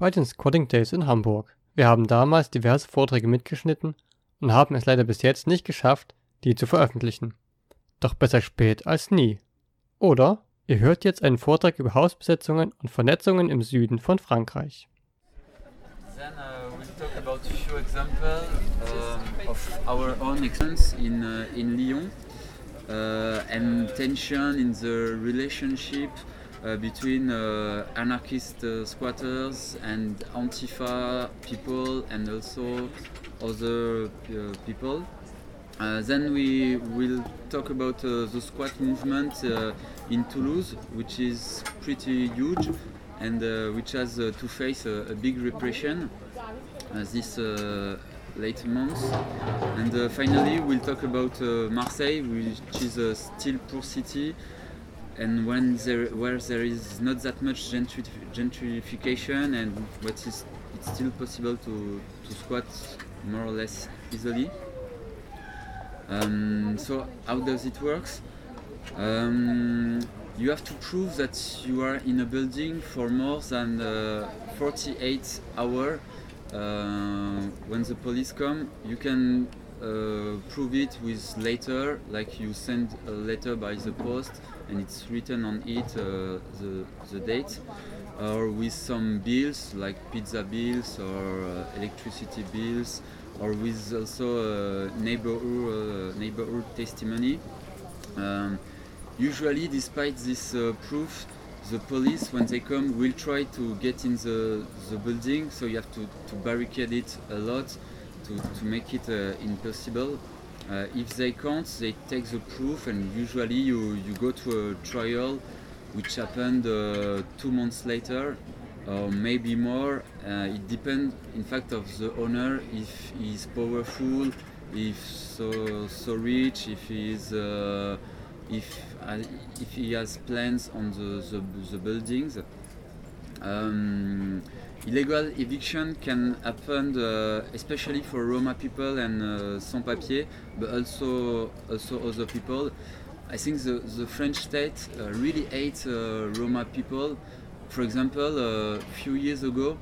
bei den Squatting Days in Hamburg. Wir haben damals diverse Vorträge mitgeschnitten und haben es leider bis jetzt nicht geschafft, die zu veröffentlichen. Doch besser spät als nie. Oder ihr hört jetzt einen Vortrag über Hausbesetzungen und Vernetzungen im Süden von Frankreich. Then uh, we'll talk about a few examples um, of our own experience in, uh, in Lyon uh, and tension in the relationship uh, between uh, anarchist uh, squatters and Antifa people and also other uh, people. Uh, then we will talk about the squat movement in Toulouse, which is pretty huge and which has to face a, big repression this late months. And finally, we'll talk about Marseille, which is a still poor city, and when there, where there is not that much gentri- gentrification, and what is it's still possible to, to squat more or less easily. Um, so how does it work? Um, you have to prove that you are in a building for more than uh, 48 hours. Uh, when the police come, you can uh, prove it with later, like you send a letter by the post and it's written on it uh, the, the date, or with some bills like pizza bills or uh, electricity bills, or with also uh, neighborhood, neighborhood testimony. Um, usually, despite this uh, proof, the police, when they come, will try to get in the, the building, so you have to, to barricade it a lot to, to make it uh, impossible. Uh, if they can't, they take the proof, and usually you, you go to a trial, which happened uh, two months later, or maybe more. Uh, it depends, in fact, of the owner if he's powerful, if so so rich, if he's uh, if uh, if he has plans on the the, the buildings. Um, illegal eviction can happen, uh, especially for Roma people and uh, sans-papiers, but also also other people. I think the, the French state uh, really hates uh, Roma people. For example, a few years ago,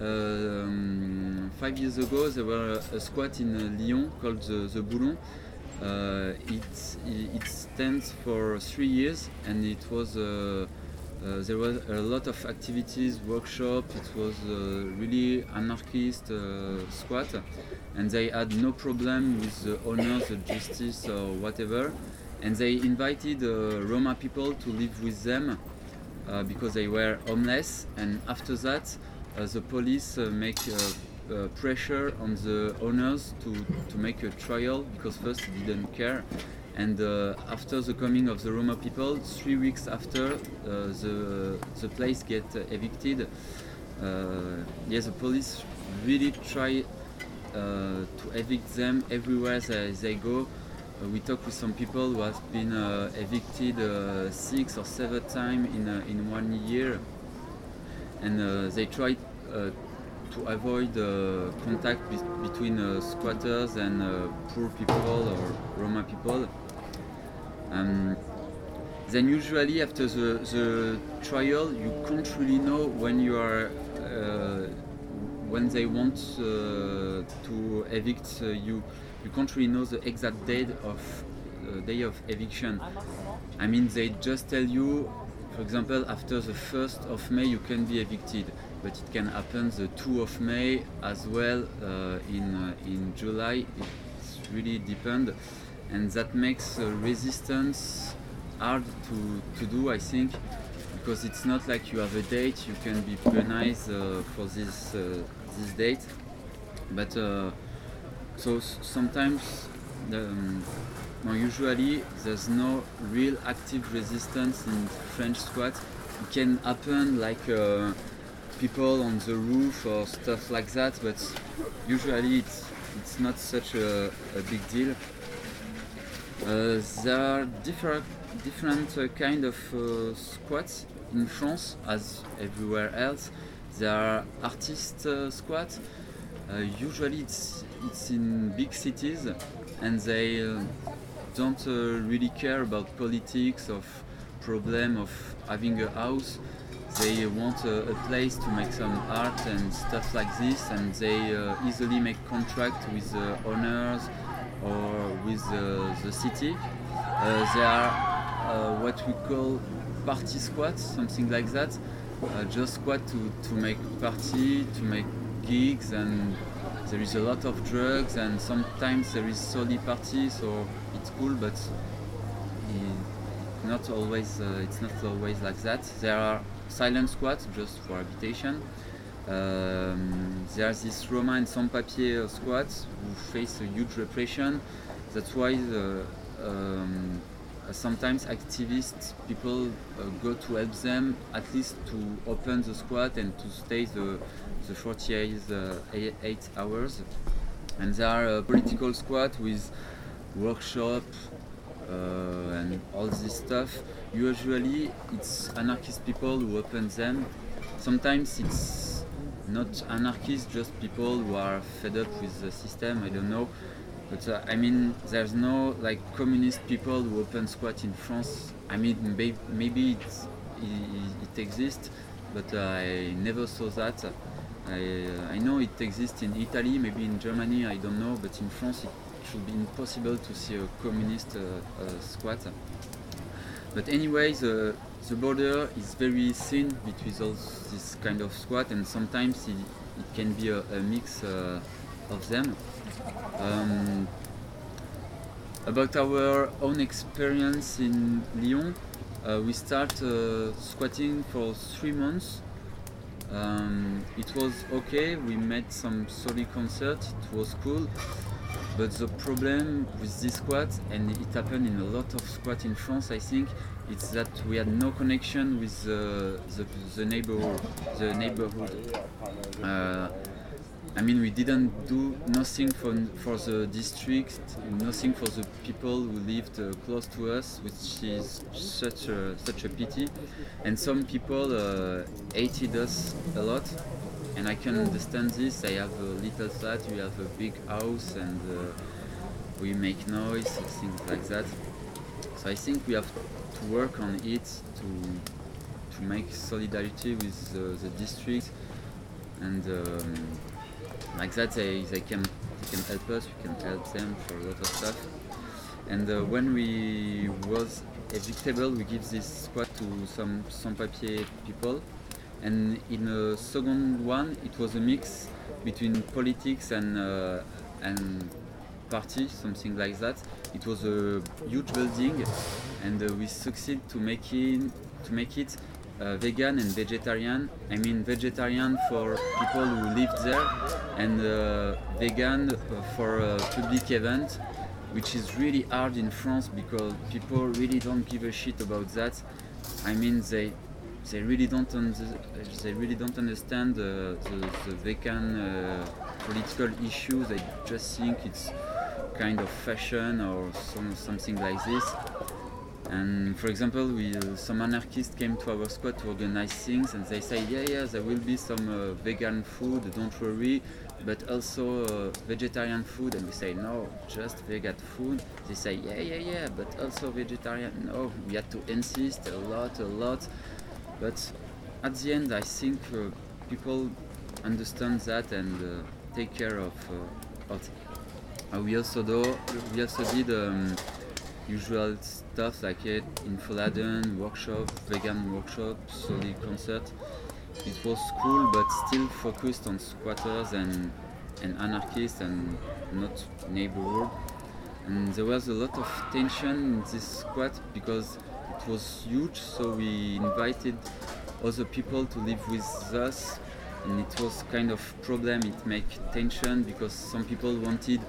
um, five years ago, there were a, squat in uh, Lyon called the, the Boulon. Uh, it, it stands for three years and it was uh, uh, there was a lot of activities, workshop. It was uh, really anarchist uh, squat, and they had no problem with the owners, the justice, or whatever. And they invited uh, Roma people to live with them uh, because they were homeless. And after that, uh, the police uh, make uh, uh, pressure on the owners to, to make a trial because first they didn't care. And uh, after the coming of the Roma people, three weeks after, uh, the the place get evicted. Uh, yes, the police really try uh, to evict them everywhere they, they go. Uh, we talk with some people who have been uh, evicted six or seven times in in one year, and they try to avoid contact be- between squatters and poor people or Roma people. Um, then usually after the, the trial, you can't really know when you are uh, when they want uh, to evict uh, you. You can't really know the exact date of uh, day of eviction. I mean, they just tell you, for example, after the 1st of May you can be evicted, but it can happen the 2 of May as well uh, in uh, in July. It really depends, and that makes resistance hard to, to do, I think, because it's not like you have a date you can be penalized uh, for this uh, this date, but uh, so sometimes um, well, usually there's no real active resistance in French squat. It can happen like uh, people on the roof or stuff like that, but usually it's it's not such a, a big deal. Uh, there are different different uh, kind of uh, squats in France as everywhere else. There are artist squats. Usually it's it's in big cities, and they don't really care about politics of problem of having a house. They want a, a place to make some art and stuff like this, and they uh, easily make contract with the owners or with uh, the city. Uh, they are uh, what we call party squats, something like that. Uh, just squat to, to make party, to make gigs, and there is a lot of drugs, and sometimes there is solely party, so it's cool, but i- not always. Uh, it's not always like that. There are silent squats just for habitation. Um, there's this Roma and sans-papier squats who face a huge repression. That's why the, um, uh, sometimes activists, people uh, go to help them at least to open the squat and to stay the, the 48 uh, eight, hours. And there are uh, political squat with workshop uh, and all this stuff. Usually it's anarchist people who open them. Sometimes it's not anarchists, just people who are fed up with the system. I don't know. But uh, I mean, there's no like communist people who open squat in France. I mean, may- maybe it, it exists, but uh, I never saw that. I, I know it exists in Italy, maybe in Germany, I don't know, but in France it should be impossible to see a communist uh, uh, squat. But anyway, the, the border is very thin between all this kind of squat, and sometimes it, it can be a, a mix uh, of them. Um, about our own experience in Lyon, uh, we start uh, squatting for three months. Um, it was okay. We made some solid concert. It was cool. But the problem with this squat, and it happened in a lot of squats in France, I think, it's that we had no connection with the, the, the neighborhood. The neighborhood. Uh, I mean, we didn't do nothing for, for the district, nothing for the people who lived uh, close to us, which is such a, such a pity. And some people uh, hated us a lot, and I can understand this. I have a little flat, we have a big house, and uh, we make noise, things like that. So I think we have to work on it to to make solidarity with uh, the district and. Um, like that they, they can they can help us we can help them for a lot of stuff and uh, when we was evictable we give this squat to some sans-papier people and in a second one it was a mix between politics and uh, and party something like that it was a huge building and uh, we succeed to make it to make it uh, vegan and vegetarian. I mean vegetarian for people who live there and uh, vegan for a public event, which is really hard in France because people really don't give a shit about that. I mean they they really don't they really don't understand the, the, the vegan uh, political issues. They just think it's kind of fashion or some, something like this. And for example, we, uh, some anarchists came to our squat to organize things, and they say, yeah, yeah, there will be some uh, vegan food, don't worry, but also uh, vegetarian food. And we say, no, just vegan food. They say, yeah, yeah, yeah, but also vegetarian. No, we had to insist a lot, a lot. But at the end, I think uh, people understand that and uh, take care of, uh, of we also do, we also did. Um, usual stuff like it Infoladen, workshop, vegan workshop, soli concert. It was cool but still focused on squatters and, and anarchists and not neighborhood. And there was a lot of tension in this squat because it was huge so we invited other people to live with us and it was kind of problem it make tension because some people wanted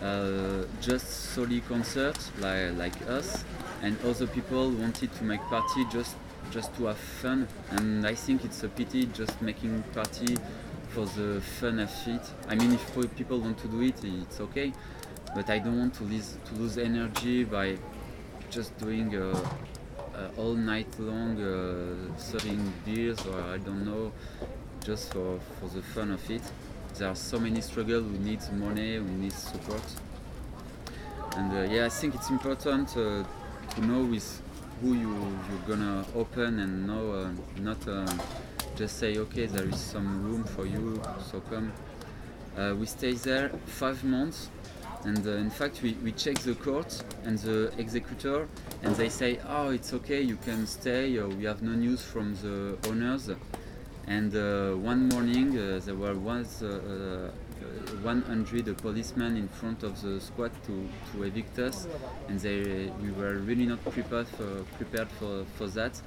uh, just soli concert like, like us and other people wanted to make party just just to have fun. And I think it's a pity just making party for the fun of it. I mean, if people want to do it, it's okay. But I don't want to lose to lose energy by just doing uh, all night long uh, serving beers or I don't know, just for, for the fun of it. There are so many struggles. We need money. We need support. And uh, yeah, I think it's important uh, to know with who you you're gonna open and know uh, not uh, just say okay there is some room for you so come. Uh, we stay there five months and uh, in fact we, we check the court and the executor and they say oh it's okay you can stay uh, we have no news from the owners. And uh, one morning uh, there were was uh, uh, 100 policemen in front of the squat to, to evict us. And they we were really not prepared for, prepared for, for that.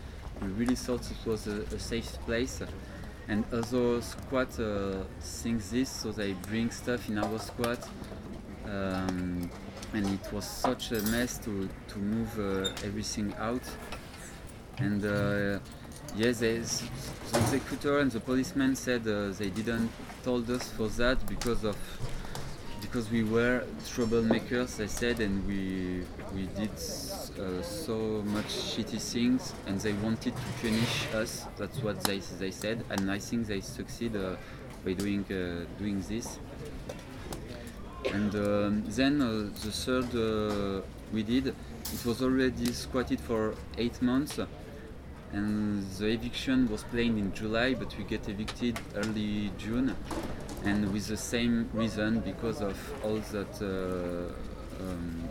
We really thought it was a, a safe place. And other squat uh, think this so they bring stuff in our squat. Um, and it was such a mess to, to move uh, everything out. And uh, yes the executor and the policeman said uh, they didn't told us for that because of because we were troublemakers I said and we we did uh, so much shitty things and they wanted to punish us. That's what they, they said. And I think they succeed uh, by doing uh, doing this and um, then uh, the third uh, we did it was already squatted for eight months and the eviction was planned in July but we get evicted early June and with the same reason because of all that uh, um,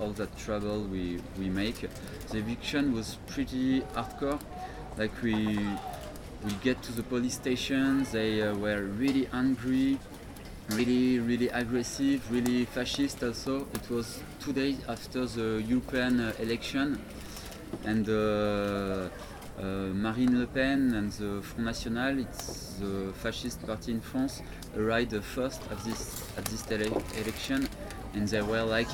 all that trouble we, we make. The eviction was pretty hardcore like we we get to the police station they uh, were really angry really really aggressive really fascist also it was two days after the european uh, election and uh, uh, Marine Le Pen and the Front National, it's the fascist party in France, arrived first at this at this ele- election, and they were like,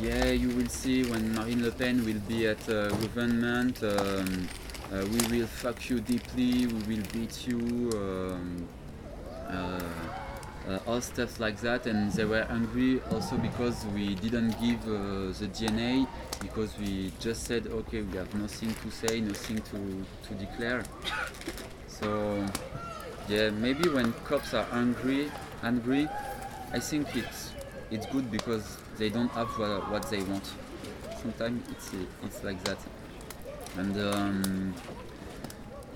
"Yeah, you will see when Marine Le Pen will be at uh, government, um, uh, we will fuck you deeply, we will beat you." Um, uh, all stuff like that and they were angry also because we didn't give uh, the DNA because we just said okay we have nothing to say nothing to, to declare. So yeah maybe when cops are angry angry I think it's it's good because they don't have what, what they want. Sometimes it's it's like that. And um,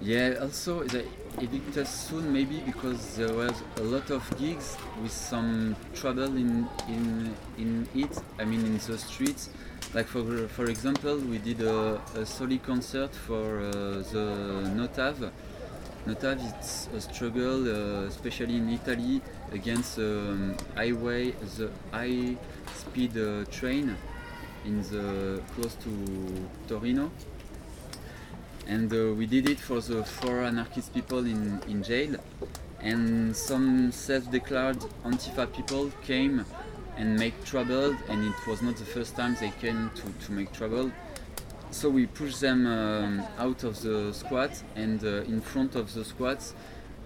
yeah, also they evict us soon maybe because there was a lot of gigs with some trouble in in in it. I mean in the streets. Like for for example, we did a, a concert for uh, the No TAV. Notav it's a struggle, uh, especially in Italy, against um, highway the high speed uh, train in the close to Torino and uh, we did it for the four anarchist people in, in jail. And some self-declared antifa people came and make trouble and it was not the first time they came to, to make trouble. So we pushed them um, out of the squat and uh, in front of the squats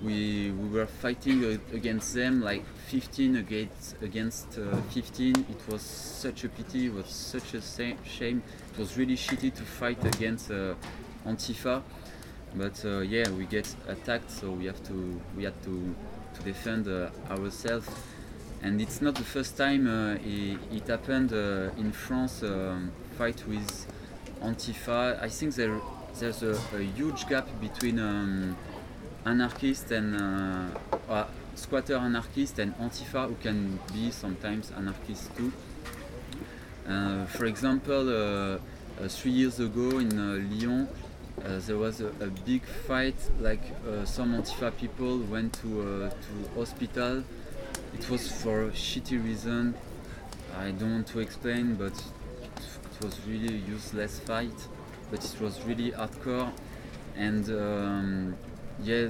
we, we were fighting against them like 15 against, against uh, 15 it was such a pity it was such a shame. It was really shitty to fight against uh, Antifa. But uh, yeah, we get attacked, so we have to we had to to defend uh, ourselves. And it's not the first time uh, it, it happened uh, in France. Um, fight with Antifa. I think there there's a, a huge gap between um, anarchist and uh, squatter anarchist and Antifa, who can be sometimes anarchist too. Uh, for example, uh, uh, three years ago in Lyon, uh, there was a, a big fight. Like uh, some Antifa people went to uh, to hospital. It was for a shitty reason. I don't want to explain, but it was really a useless fight. But it was really hardcore, and um, yeah,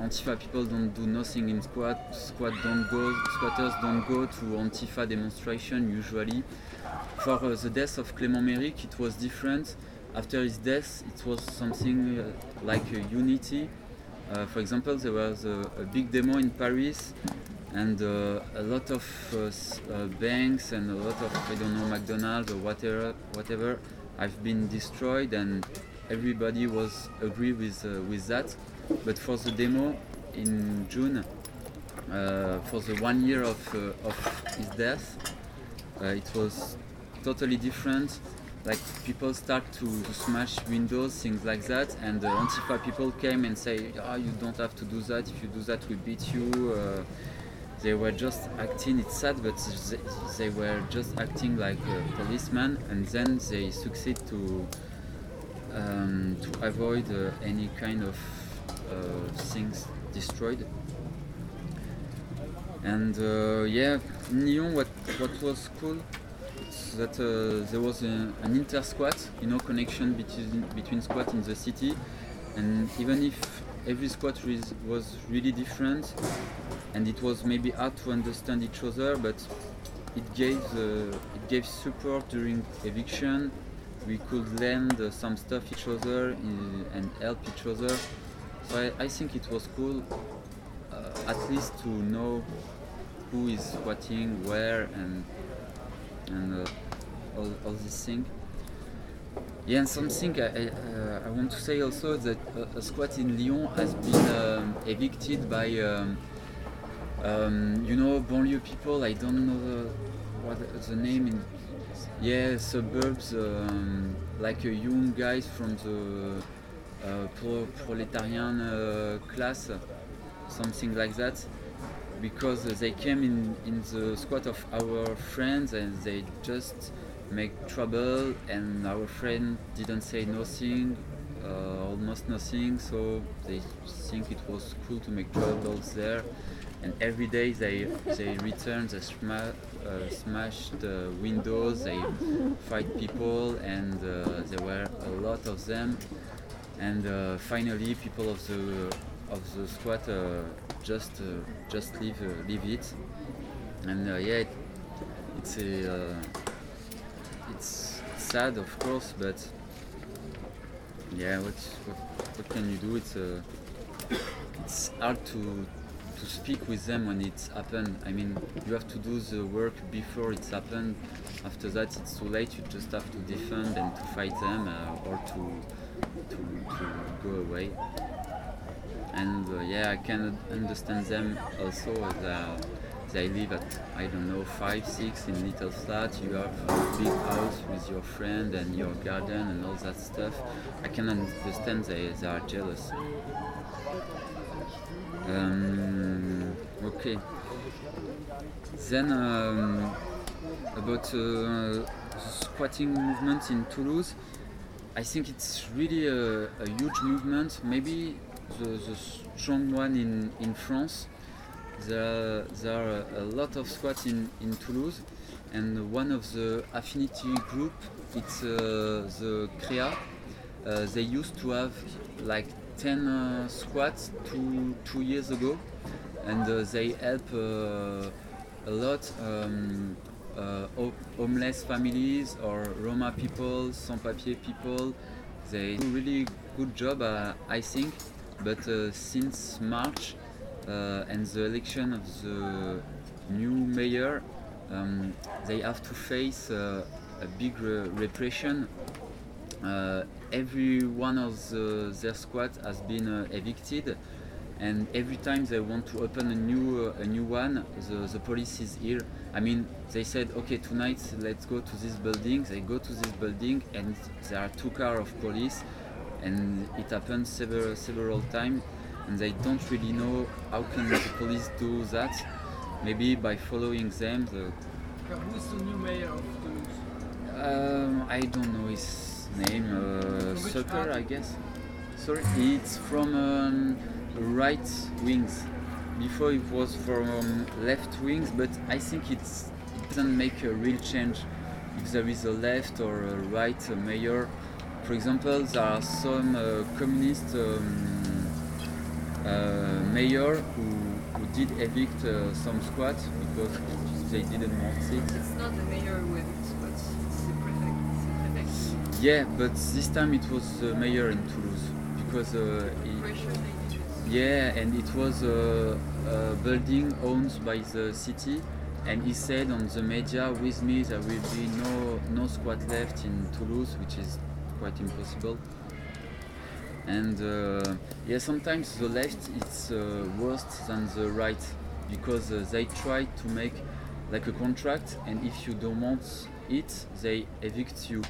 Antifa people don't do nothing in squat. Squat don't go. Squatters don't go to Antifa demonstration usually. For uh, the death of Clément Méric, it was different. After his death, it was something uh, like a unity. Uh, for example, there was a, a, big demo in Paris, and uh, a lot of banks and a lot of I don't know McDonald's or whatever whatever have been destroyed, and everybody was agree with with that. But for the demo in June, uh, for the one year of uh, of his death, uh, it was totally different. Like people start to, to smash windows, things like that, and the Antifa people came and say, "Ah, you don't have to do that. If you do that, we beat you." Uh, they were just acting. It's sad, but they, they were just acting like a policeman, and then they succeed to um, to avoid uh, any kind of uh, things destroyed. And uh, yeah, in Lyon, what what was cool that uh, there was a, an inter squat, you know, connection between between squat in the city, and even if every squat was really different, and it was maybe hard to understand each other, but it gave uh, it gave support during eviction. We could lend some stuff each other uh, and help each other. So I, I think it was cool, uh, at least to know who is squatting where and and uh, all, all this thing. Yeah, and something I, I, uh, I want to say also that a, a squat in Lyon has been um, evicted by um, um, you know banlieue people. I don't know the, what the name in yeah suburbs um, like uh, young guys from the uh, pro- proletarian uh, class, something like that because they came in, in the squat of our friends and they just make trouble and our friend didn't say nothing uh, almost nothing. So they think it was cool to make troubles there. And every day they they return they sma- uh, smash the windows they fight people and uh, there were a lot of them. And uh, finally people of the of the squat uh, just uh, just leave uh, leave it. And yeah it, it's a it's sad of course but yeah what what, what can you do? It's it's hard to to speak with them when it's happened I mean you have to do the work before it's happened after that it's too late. You just have to defend and to fight them uh, or to to, to go away and uh, yeah, I can understand them also they live at I don't know five, six in little flat. You have a big house with your friend and your garden and all that stuff. I can understand they, they are jealous. Um, okay. Then um, about uh, squatting movement in Toulouse. I think it's really a, a huge movement. Maybe the, the strong one in, in France. There are, there are a lot of squats in, in Toulouse, and one of the affinity group, it's uh, the CREA. Uh, they used to have like 10 uh, squats two, two years ago, and uh, they help uh, a lot um, uh, homeless families or Roma people, sans-papier people. They do really good job, I think. But uh, since March uh, and the election of the new mayor, um, they have to face uh, a big re- repression. Every one of the, their squat has been evicted, and every time they want to open a new uh, a new one, the, the police is here. I mean, they said, okay, tonight let's go to this building. They go to this building, and there are two cars of police, and it happens several several times, and they don't really know how can the police do that. Maybe by following them. The, Who's the new mayor of Toulouse? um, I don't know his name. Uh, party? I guess. Sorry, it's from um, right wings. Before it was from left wings, but I think it's, it doesn't make a real change if there is a left or a right mayor. For example, there are some uh, communist um, uh, mayor who, who did evict uh, some squats because they didn't want it. It's not the mayor who evicts, but it's the prefect. It's the prefect. Yeah, but this time it was the mayor in Toulouse because uh, he, yeah, and it was a, a building owned by the city, and he said on the media, with me there will be no no squat left in Toulouse, which is quite impossible. And uh, yeah, sometimes the left is uh, worse than the right because uh, they try to make like a contract, and if you don't want it, they evict you.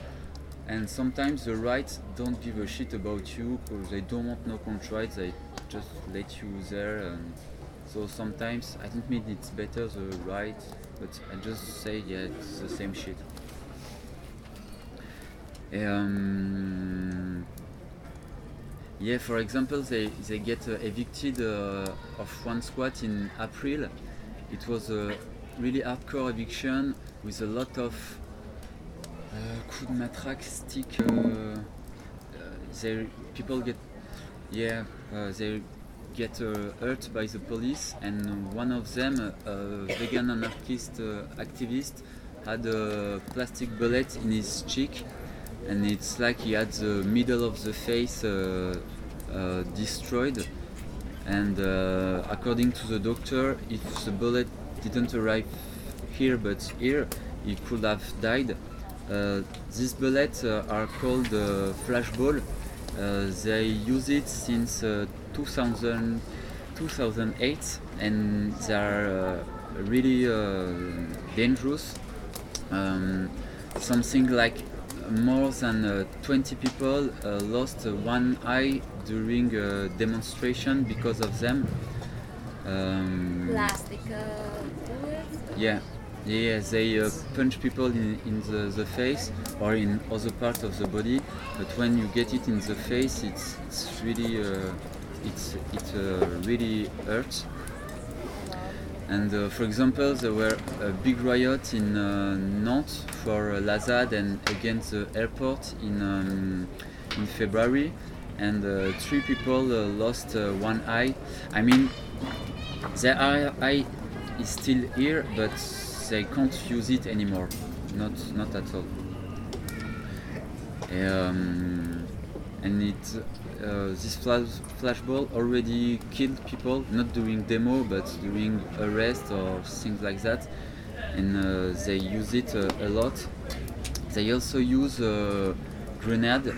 And sometimes the right don't give a shit about you because they don't want no contract, they just let you there. And so sometimes I don't mean it's better the right, but I just say yeah, it's the same shit. Um, yeah, for example, they, they get uh, evicted uh, of one squat in April. It was a really hardcore eviction with a lot of uh, coups de matraque, stick. Uh, uh, they, people get, yeah, uh, they get uh, hurt by the police, and one of them, a vegan anarchist activist, had a plastic bullet in his cheek, and it's like he had the middle of the face uh, uh, destroyed. And uh, according to the doctor, if the bullet didn't arrive here but here, he could have died. Uh, these bullets uh, are called uh, they use it since uh, 2000, 2008 and they are really dangerous. Um, something like more than uh, 20 people uh, lost uh, one eye during a demonstration because of them. Um, Plastic yeah, yeah, they uh, punch people in, in the, the face or in other parts of the body, but when you get it in the face, it's it's really uh, it's it uh, really hurts. And uh, for example, there were a big riot in uh, Nantes for uh, la ZAD and against the airport in um, in February, and uh, three people uh, lost uh, one eye. I mean, their eye, is still here, but they can't use it anymore. Not not at all. Um, and it uh, this flash, flashball already killed people, not during demo, but during arrest or things like that. And uh, they use it uh, a lot. They also use uh, grenade.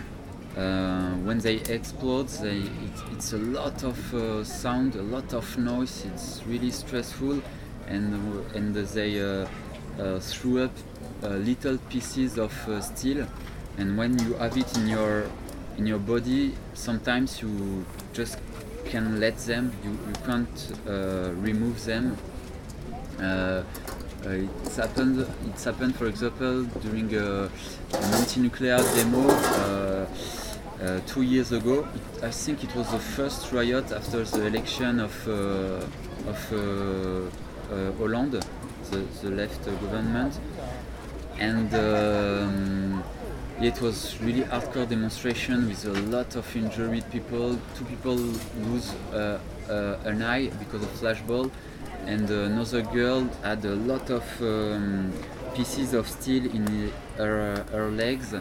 Uh, when they explode, they, it, it's a lot of uh, sound, a lot of noise. It's really stressful, and and they threw up little pieces of steel. And when you have it in your in your body, sometimes you just can let them. You, you can't uh, remove them. Uh, uh, it's happened. It's happened, for example, during a, an anti-nuclear demo uh, uh, two years ago. It, I think it was the first riot after the election of uh, of Hollande, the, the left government, and. Um, it was really hardcore demonstration with a lot of injured people. Two people lose uh, uh, an eye because of flashball, and another girl had a lot of um, pieces of steel in her, her legs,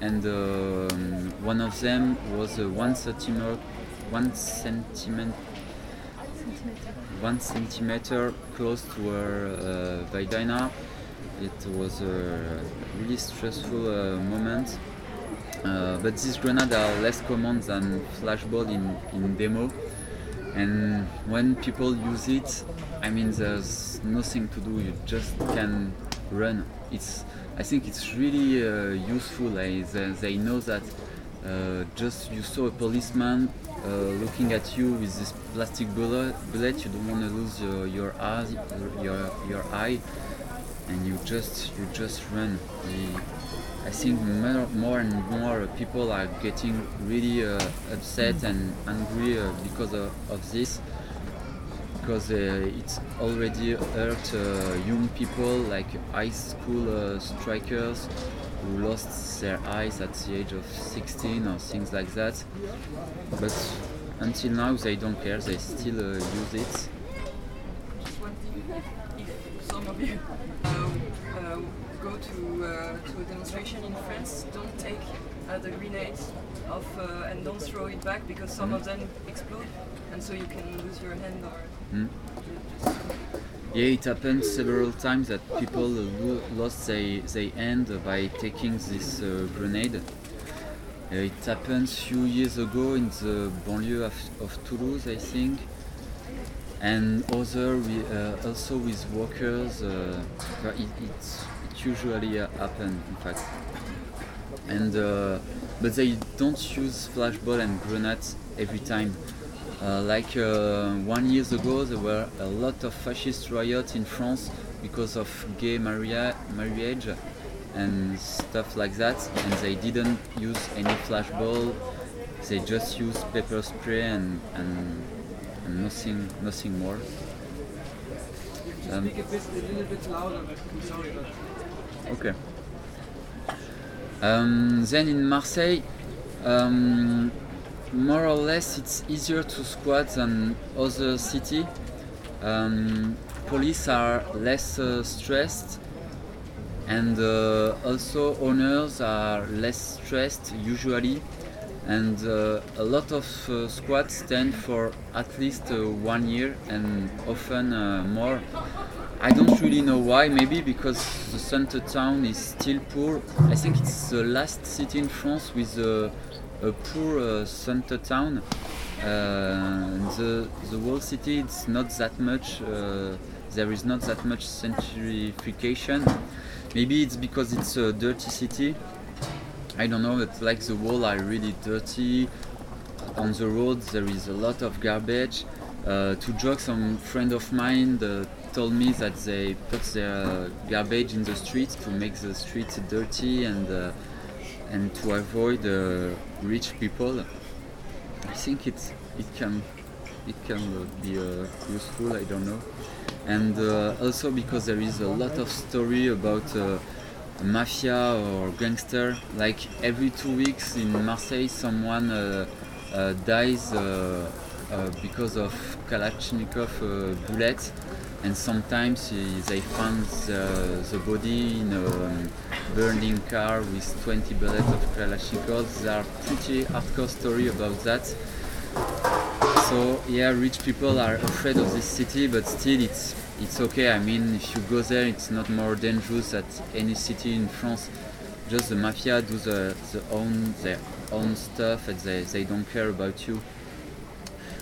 and um, one of them was one centimeter, one centimeter, one centimeter close to her uh, vagina. It was a really stressful uh, moment. Uh, but these grenades are less common than flashball in, in demo. And when people use it, I mean, there's nothing to do. You just can run. It's, I think it's really uh, useful. I, they, they know that uh, just you saw a policeman uh, looking at you with this plastic bullet, bullet you don't want to lose your, your eye, your, your eye and you just you just run. The, I think more, more and more people are getting really uh, upset and angry uh, because of, of this. Because uh, it's already hurt uh, young people like high school uh, strikers who lost their eyes at the age of 16 or things like that. But until now they don't care. They still uh, use it some of you uh, uh, go to, uh, to a demonstration in France, don't take uh, the grenades off uh, and don't throw it back because some of them explode, and so you can lose your hand or. Mm. Just, Yeah, it happened several times that people lo- lost their, their hand by taking this uh, grenade. Uh, it happened few years ago in the banlieue of, of Toulouse, I think, and other we, uh, also with workers. Uh, it, it usually happen, in fact. And uh, but they don't use flashball and grenades every time. Uh, like uh, one years ago, there were a lot of fascist riots in France because of gay maria- marriage and stuff like that, and they didn't use any flashball. They just used pepper spray and, and, and nothing, nothing more. Um, Speak a, bit, a little bit louder. I'm sorry, but Okay. Um, then in Marseille, um, more or less it's easier to squat than other city. Um, police are less uh, stressed and uh, also owners are less stressed usually and uh, a lot of uh, squats stand for at least uh, one year and often uh, more I don't really know why. Maybe because the center town is still poor. I think it's the last city in France with a, a poor uh, center town. Uh, the the whole city it's not that much. There is not that much gentrification. Maybe it's because it's a dirty city. I don't know. It's like the walls are really dirty. On the road there is a lot of garbage. Uh, to joke, some friend of mine uh, told me that they put their garbage in the streets to make the streets dirty and uh, and to avoid uh, rich people. I think it it can it can be uh, useful. I don't know, and uh, also because there is a lot of story about. Mafia or gangster like every two weeks in marseille someone uh, uh, dies uh, uh, because of kalashnikov uh, bullets and sometimes they find the, body in a um, burning car with 20 bullets of kalashnikov there are pretty hardcore story about that. So yeah rich people are afraid of this city but still it's it's okay i mean if you go there it's not more dangerous than any city in france. Just the mafia do the, the own their own stuff and they, they don't care about you.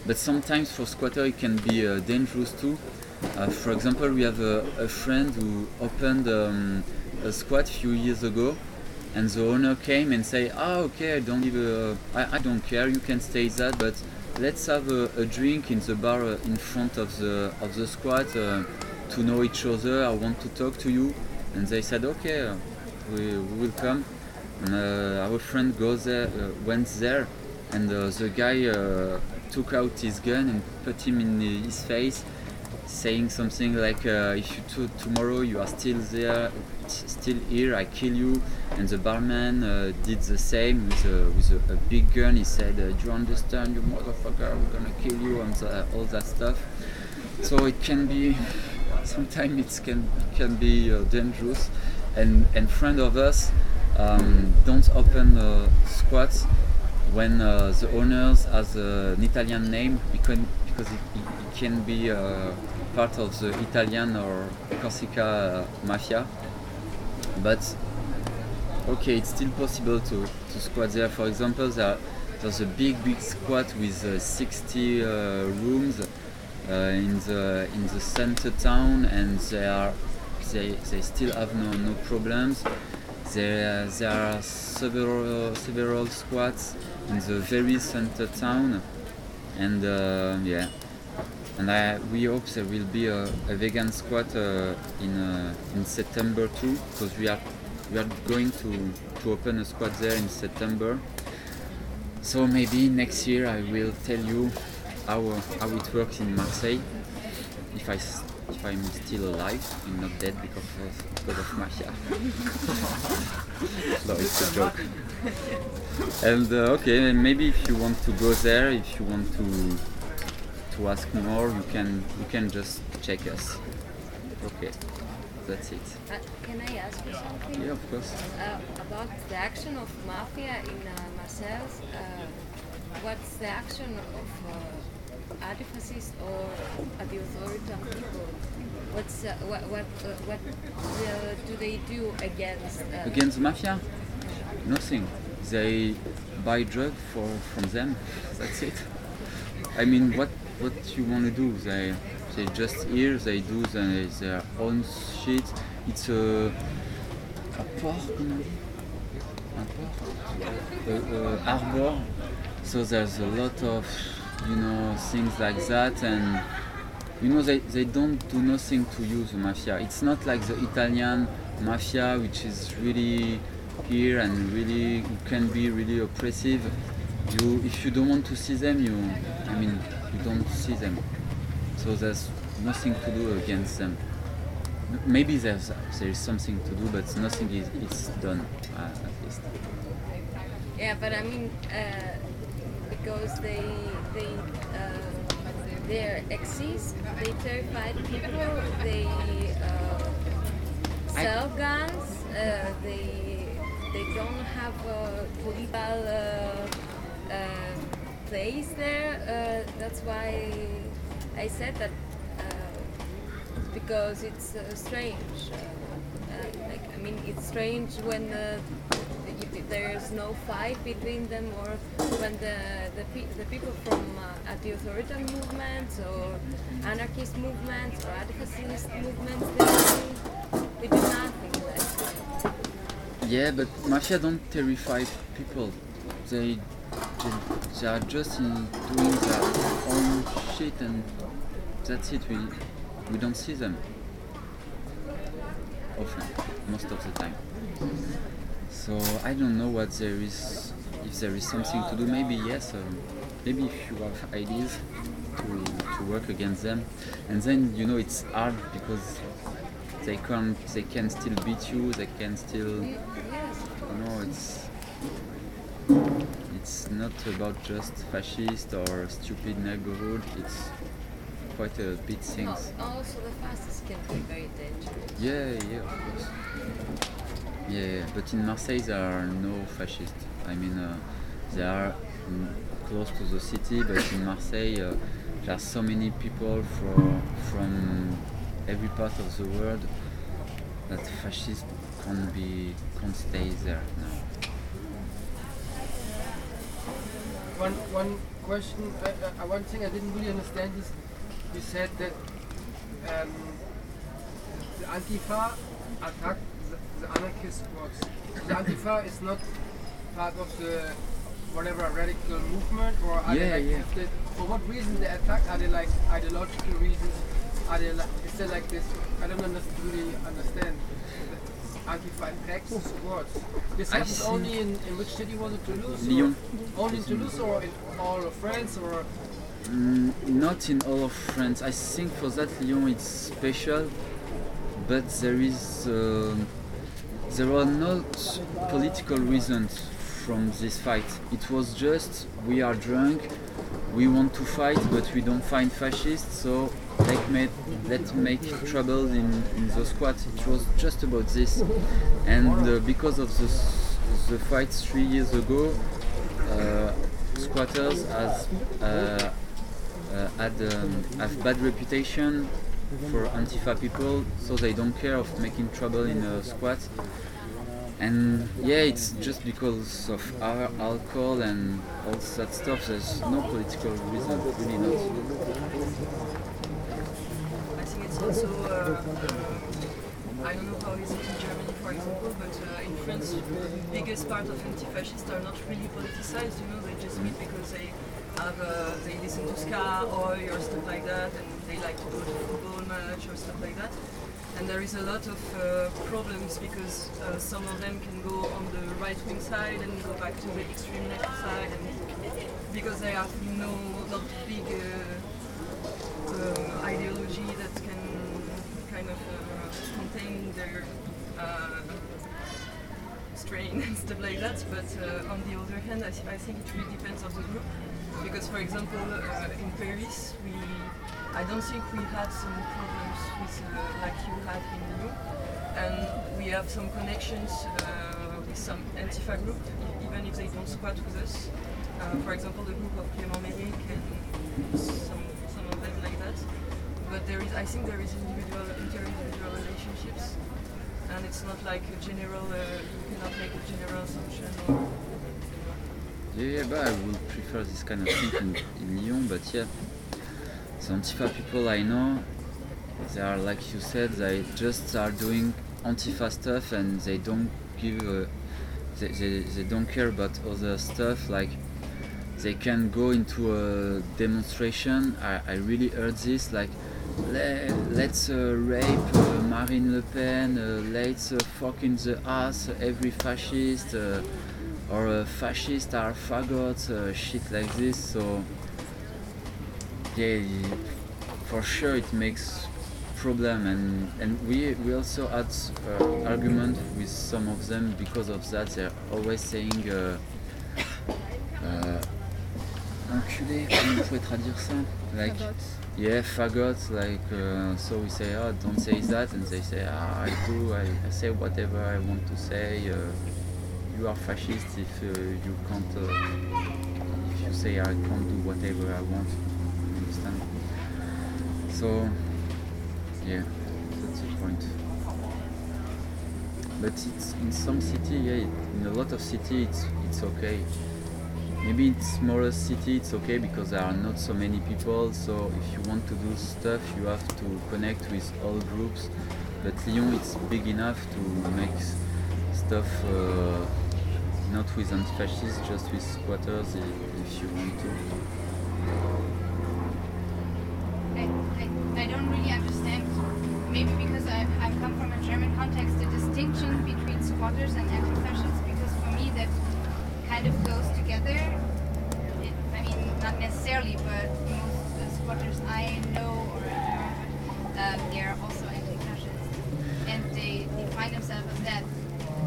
But sometimes for squatter it can be uh, dangerous too. Uh, for example we have a, a friend who opened um, a squat a few years ago and the owner came and say ah okay i don't give a, I, I don't care you can stay that but let's have a, a drink in the bar uh, in front of the of the squat uh, to know each other. I want to talk to you. And they said okay we, we will come. And uh, our friend goes there went there. And the guy took out his gun and put him in his face saying something like uh, if you to- tomorrow you are still there t- still here I kill you. And the barman uh, did the same with, a, with a, a big gun. He said uh, do you understand you motherfucker? We're gonna kill you and the, all that stuff. So it can be sometimes it can can be uh, dangerous. And and friend of us um, don't open uh, squats when uh, the owners has uh, an Italian name because because it, it can be uh, part of the Italian or Corsica uh, mafia. But okay it's still possible to, to squat there. For example there, there's a big big squat with uh, 60 uh, rooms in the in the center town and they are they, they still have no, no problems. There, there are several several squats in the very center town and uh, yeah and I, we hope there will be a, a vegan squat uh, in uh, in September too because we are we are going to to open a squat there in September. So maybe next year I will tell you how how it works in Marseille. If I s- if I'm still alive and not dead because of, because of mafia. No it's a joke. and uh, okay maybe if you want to go there if you want to to ask more you can you can just check us okay that's it. Uh, can I ask you something? Yeah, of course. Uh, about the action of mafia in uh, Marseille, uh, what's the action of uh, anti-fascist or anti-authoritarian people? What's uh, what what uh, what uh, do they do against? Uh, Against the mafia? Nothing. They buy drugs for from them. That's it. I mean, what what you want to do? They they just here. They do the, their own shit. It's a a port? A, a harbor. So there's a lot of you know things like that and. You know, they, they don't do nothing to you the mafia. It's not like the Italian mafia, which is really here and really can be really oppressive. You, if you don't want to see them, you, I mean, you don't see them. So there's nothing to do against them. Maybe there's there is something to do, but nothing is, is done uh, at least. yeah, but I mean, uh, because they they uh, they exist, they terrify people, they uh, sell guns, uh, they they don't have a political uh, place there. Uh, that's why I said that uh, because it's uh, strange. Uh, uh, like I mean, it's strange when uh, there's no fight between them, or when the the, pe- the people from uh, anti-authoritarian movements or anarchist movements or anti-fascist movements they they do nothing. Like, Yeah, but mafia don't terrify people. They they, are just in doing their own shit and that's it. We we don't see them often, most of the time. So I don't know what there is. If there is something to do, maybe yes. Um, maybe if you have ideas to to work against them, and then you know it's hard because they can they can still beat you. They can still yes, you know, it's it's not about just fascist or stupid neighborhood. It's quite a big things. Al- Also, the fastest can be very dangerous. Yeah, yeah, of course. Yeah, but in Marseille there are no fascists. I mean, uh, they are close to the city, but in Marseille uh, there are so many people from from every part of the world that fascists can't be can't stay there now. One one question, uh, uh, one thing I didn't really understand is you said that um, the Antifa attacked the, the anarchist squats. The Antifa is not part of the whatever radical movement, or are Yeah, they like yeah. they, for what reason they attack? Are they like ideological reasons? Are they like is there like this? I don't really understand. That Antifa attacks the squats. This I happens only in, in which city was it? Toulouse? or- Lyon. only in Toulouse or in all of France or Mm, not in all of France. I think for that Lyon it's special, but there is um there are not political reasons from this fight. It was just we are drunk, we want to fight, but we don't find fascists, so let make let's make trouble in, in the squat. It was just about this, and uh, because of the the fight three years ago, uh, squatters has uh, uh, had um, have bad reputation for Antifa people, so they don't care of making trouble in a squat. And yeah, it's just because of our alcohol and all that stuff. There's no political reason, really not. I think it's also, uh, I don't know how it is in Germany, for example, but uh, in France, the biggest part of anti-fascists are not really politicized. You know, they just meet because they have, uh, they listen to ska, or stuff like that, and they like to go to football match or stuff like that. And there is a lot of uh, problems because uh, some of them can go on the right-wing side and go back to the extreme left side, and because they have no not big. Uh, um, ideology that can kind of uh, contain their uh, strain and stuff like that. But uh, on the other hand, I, th- I think it really depends on the group. Because, for example, uh, in Paris, we I don't think we had some problems with uh, like you had in Lyon, and we have some connections uh, with some Antifa group, even if they don't squat with us. Uh, for example, the group of Clément Méric and some some of them like that. But there is, I think, there is individual inter-individual relationships, and it's not like a general. Uh, you cannot make a general assumption. Or, Yeah, but I would prefer this kind of thing in, in Lyon, but yeah, the Antifa people I know, they are like you said, they just are doing Antifa stuff and they don't give, uh, they, they, they don't care about other stuff. Like they can go into a demonstration. I, I really heard this like. "Le- Let's uh, rape uh, Marine Le Pen. Uh, let's uh, fuck in the ass every fascist. Or uh, fascists are faggots, uh, shit like this. So yeah, for sure it makes problem, and and we we also had uh, argument with some of them because of that. They're always saying. Uh, uh, enculé, comment on traduire ça? Like, yeah, faggots, like, uh, so we say, oh, don't say that, and they say, ah, I do, I, I say whatever I want to say. Uh, you are fascist if uh, you can't uh, if you say I can't do whatever I want You understand? So yeah that's the point. But it's in some city yeah in a lot of city it's it's okay. Maybe in smaller city it's okay because there are not so many people so if you want to do stuff you have to connect with all groups. But Lyon it's big enough to make stuff uh, not with anti-fascists, just with squatters if you want to. I, I, I don't really understand, maybe because I, I come from a German context, the distinction between squatters and anti-fascists, because for me that kind of goes together. It, I mean, not necessarily, but most squatters I know or um, they're also anti-fascists, and they define themselves as that,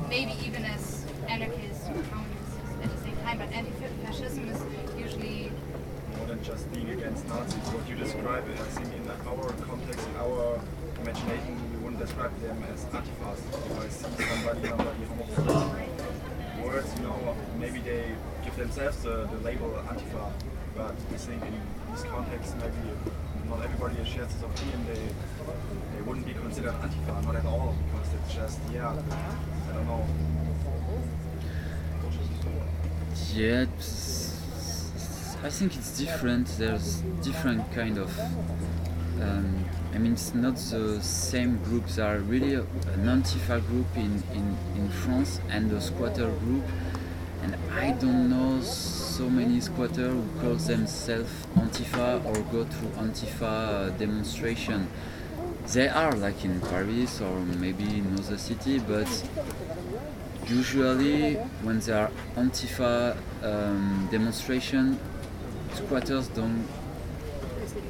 maybe even as anarchists or communists at the same time, but anti-fascism is usually more than just being against Nazis. What you describe, I think, in our context, in our imagination, we wouldn't describe them as antifas. If I see somebody, somebody homophobic words, you know, maybe they themselves the, the label antifa. But I think in this context, maybe not everybody shares this opinion. They they wouldn't be considered antifa, not at all, because it's just yeah, I don't know. Yeah, I think it's different. There's different kind of. Um, I mean, it's not the same groups. There are really an Antifa group in, in, in France and a squatter group, and I don't know so many squatters who call themselves Antifa or go to Antifa uh, demonstration. They are like in Paris or maybe in other city, but usually when there are Antifa um, demonstration, squatters don't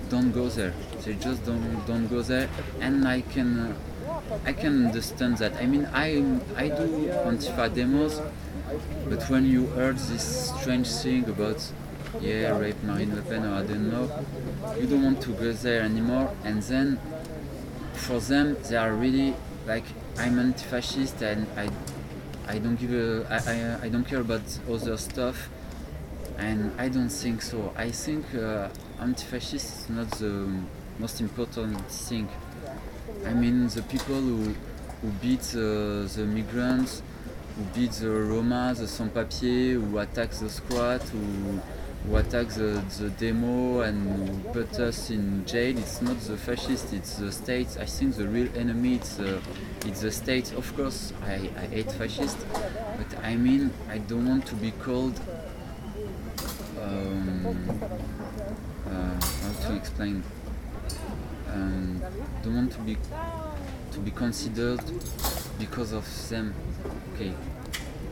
don't go there. They just don't don't go there, and I can uh, I can understand that. I mean, I I do Antifa demos, but when you heard this strange thing about yeah rape Marine Le Pen or I don't know, you don't want to go there anymore, and then for them they are really like I'm anti-fascist and I I don't give a I, I, I don't care about other stuff and I don't think so. I think uh, anti-fascist is not the most important thing. I mean the people who who beat uh, the migrants, who beat the Roma, the sans-papiers, who attack the squat, who attack the, the demo and put us in jail. It's not the fascist, it's the state. I think the real enemy it's uh, it's the state. Of course, I, I hate fascists, but I mean I don't want to be called. Um, uh, how to explain? Um, don't want to be to be considered because of them. Ok.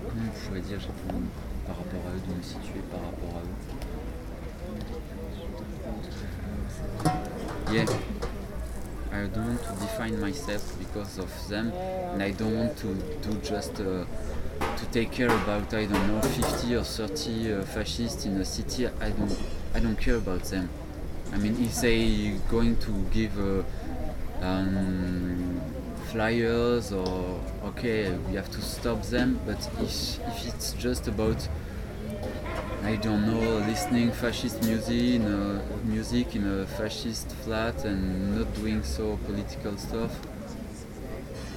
Comment on pourrait dire par rapport à eux, de me situer par rapport à eux? Yeah. I don't want to define myself because of them, and I don't want to do just uh, to take care about I don't know 50 or 30 uh, fascists in a city. I don't. I don't care about them. I mean, if they going to give uh, um, flyers or okay, we have to stop them. But if, if it's just about I don't know, listening fascist music in a, music in a fascist flat and not doing so political stuff,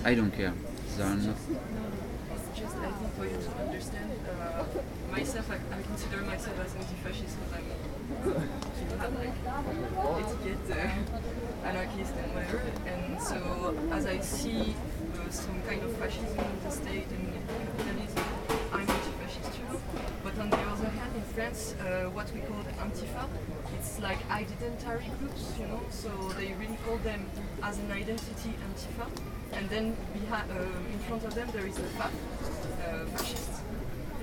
I don't care. There are not. It's just, I think, for you to understand, uh, myself, I, I consider myself as anti-fascist because I'm, have like, etiquette, uh, anarchist and whatever. And so, as I see uh, some kind of fascism in the state and capitalism, I'm anti-fascist too. But on the other hand, in France, uh, what we call Antifa, it's like identitary groups, you know. So they really call them as an identity Antifa, and then behind, uh, in front of them there is the FAP, uh, fascists.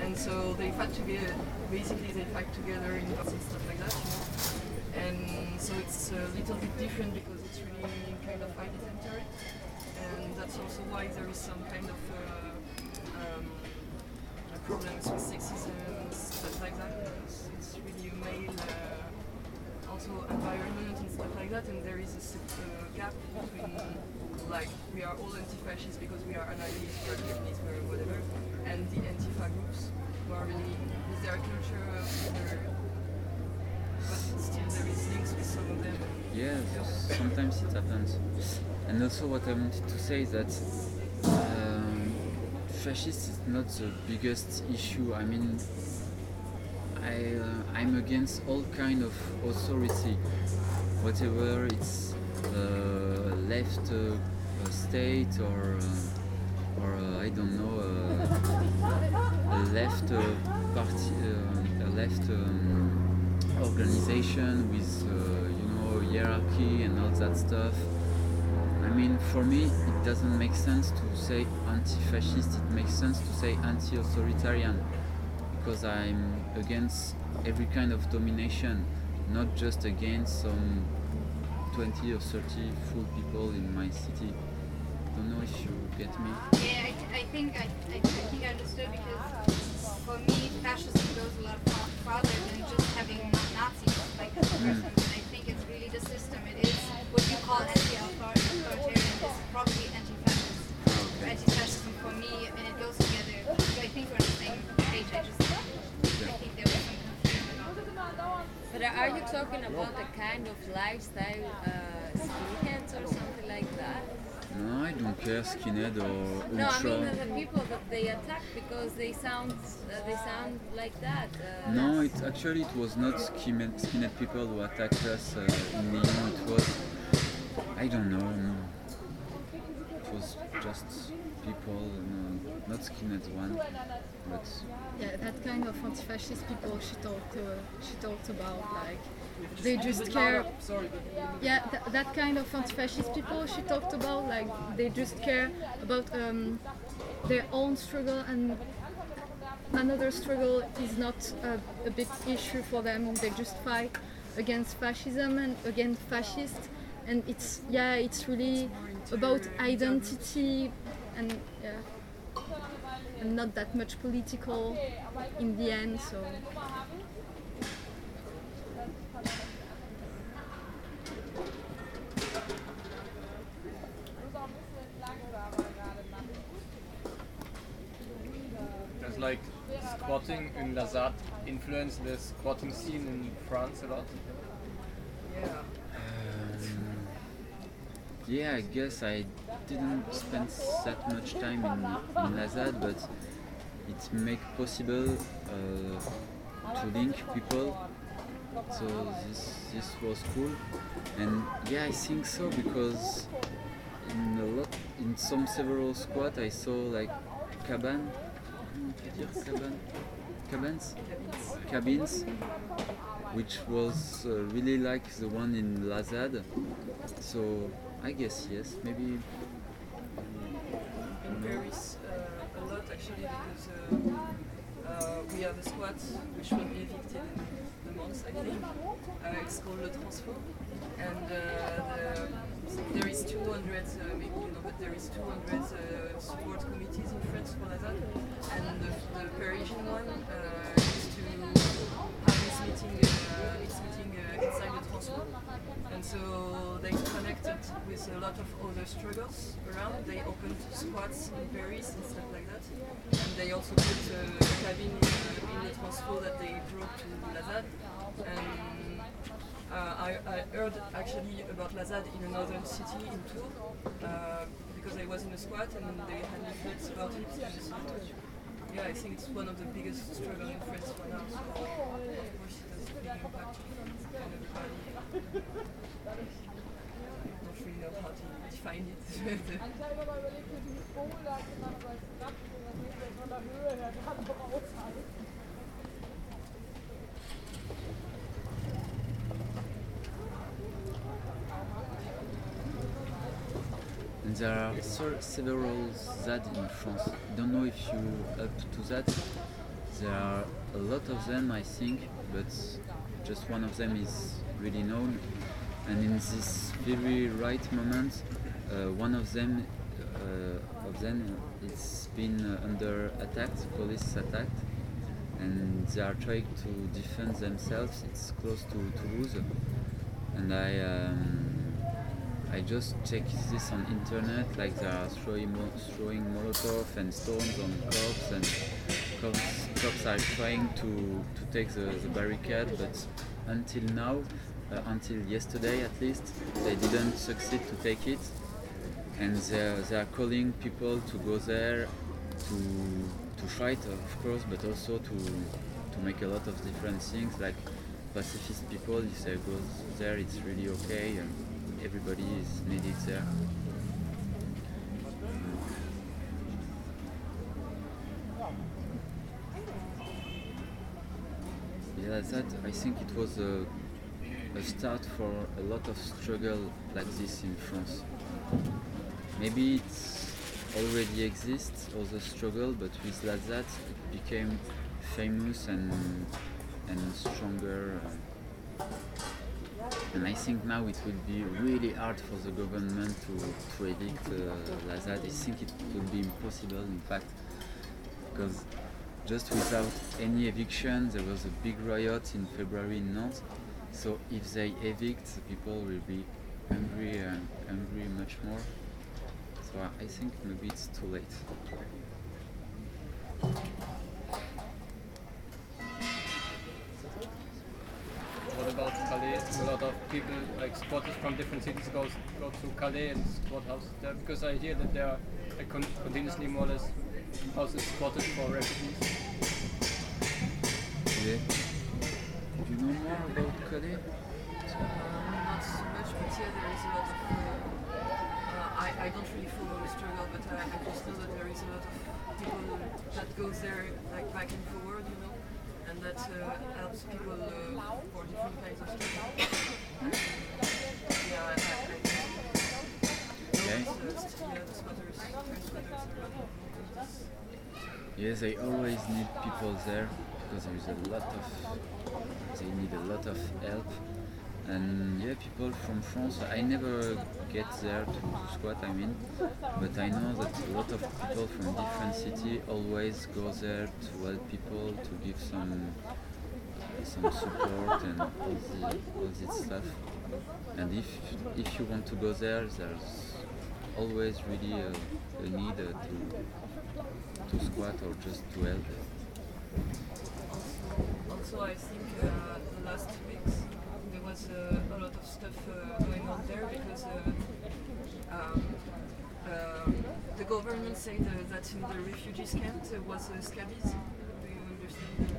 And so they fight together. Basically, they fight together in and stuff like that, you know. So it's a little bit different because it's really kind of identitary, and that's also why there is some kind of uh, um, problems with sexism and stuff like that. It's really a male, uh, also environment and stuff like that, and there is a uh, gap between like we are all anti-fascists because we are anarchists, we are we are whatever, and the antifa groups who are really with their culture, with their, Yeah, sometimes it happens. And also, what I wanted to say is that um, fascist is not the biggest issue. I mean, I uh, I'm against all kind of authority, whatever it's uh, left uh, state or uh, or uh, I don't know a left party, a left. Um, organization with uh, you know hierarchy and all that stuff. I mean, for me, it doesn't make sense to say anti-fascist. It makes sense to say anti-authoritarian because I'm against every kind of domination, not just against some 20 or 30 full people in my city. Don't know if you get me. Yeah, I, I think I, I, I think I understood because are you talking about a kind of lifestyle uh, skinheads or something like that? No, I don't care, skinhead or No, I mean the people that they attack because they sound uh, they sound like that. Uh, No, it actually it was not skinhead, skinhead people who attacked us uh, in Lyon. It was I don't know. No. It was just people, no, not skinhead one, but Yeah, that kind of anti-fascist people she talked uh, she talked about like they just care. Yeah, th- that kind of anti-fascist people she talked about like they just care about um, their own struggle and another struggle is not a, a big issue for them. They just fight against fascism and against fascists, and it's yeah, it's really about identity and yeah and not that much political in the end. So Does like squatting in la ZAD influence the squatting scene in France a lot? Yeah. um, yeah, I guess I didn't spend that much time in, in la ZAD, but it make possible uh, to link people. So this this was cool, and yeah, I think so because in a lot in some several squat I saw like caban, caban, cabins, cabins, which was uh, really like the one in la ZAD. So I guess yes, maybe. We squat which will be evicted the month I think. Uh, it's called Le Transfo and uh, the, there is 200, uh, maybe you know, but there is 200 uh, support committees in France for that and the, the Parisian one And so they connected with a lot of other struggles around. They opened squats in Paris and stuff like that. And they also put a cabin uh, in, the transport that they drove to la ZAD. And uh, I, I, heard actually about la ZAD in another city in Tours uh, because I was in a squat and they had leaflets about it. yeah, I think it's one of the biggest struggles in France right now. So of course, it has a big impact on everybody. Really know how to define it. And there are several ZAD in France. Don't know if you up to that. There are a lot of them, I think, but just one of them is really known. And in this very right moment, uh, one of them, uh, of them, it's been uh, under attack, police attacked, and they are trying to defend themselves. It's close to Toulouse, and I. Um, I just checked this on internet, like they are throwing, throwing Molotov and stones on cops, and cops, cops are trying to, to take the, the barricade, but until now, uh, until yesterday at least, they didn't succeed to take it, and they are, they are calling people to go there to to fight, of course, but also to to make a lot of different things, like pacifist people. If they go there, it's really okay. And, everybody is needed there. Yeah, that I think it was a, a start for a lot of struggle like this in France. Maybe it already exists, all the struggle, but with la ZAD it became famous and and stronger. And I think now it will be really hard for the government to, evict uh, la ZAD. I think it will be impossible, in fact, because just without any eviction, there was a big riot in February in Nantes. So if they evict, the people will be angry and angry much more. So I think maybe it's too late. What about Calais? A lot of people, like squatters from different cities, go go to Calais and squat houses there because I hear that there are like, con- continuously more or less houses squatted for refugees. Yeah. Do you know more about Calais? not so much, but yeah, there is a lot of. Uh, uh, I, I don't really follow the struggle, but I, I just know that there is a lot of people that goes there like back and forward, you know, and that uh, helps people uh, for different kinds of struggle. Yeah, I, I, I Okay. uh, st- yeah, the squatters, French squatters are running into this. Yes, they always need people there because there is a lot of they need a lot of help. And yeah, people from France. I never get there to, squat. I mean, but I know that a lot of people from different city always go there to help people to give some some support and all the all this stuff. And if if you want to go there, there's always really a, a need uh, to to squat or just to help. Also, I think uh, the last weeks there was uh, a lot of stuff uh, going on there because uh, um, um, the government said uh, that in the refugees camp there was uh, scabies. Do you understand?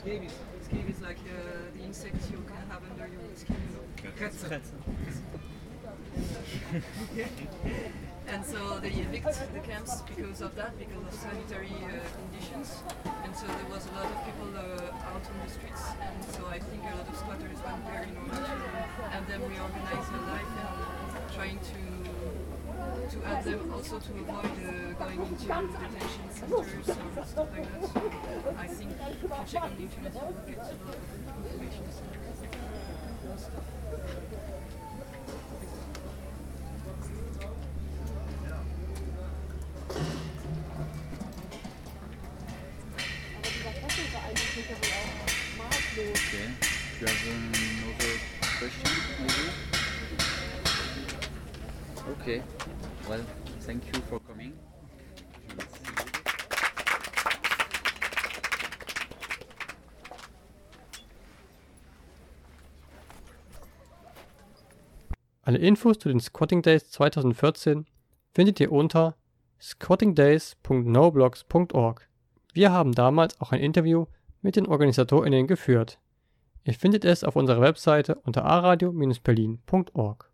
Scabies. Scabies like uh, the insects you can have under your skin. You know? and so they evict the camps because of that, because of sanitary uh, conditions. And so there was a lot of people uh, out on the streets. And so I think a lot of squatters went there in order to have them reorganize their life and trying to to help them also to avoid uh, going into detention centers or stuff like that. So I think if you check on the internet, you will get a lot of information. Alle Infos zu den Squatting Days 2014 findet ihr unter squattingdays.noblogs.org. Wir haben damals auch ein Interview mit den OrganisatorInnen geführt. Ihr findet es auf unserer Webseite unter aradio-berlin.org.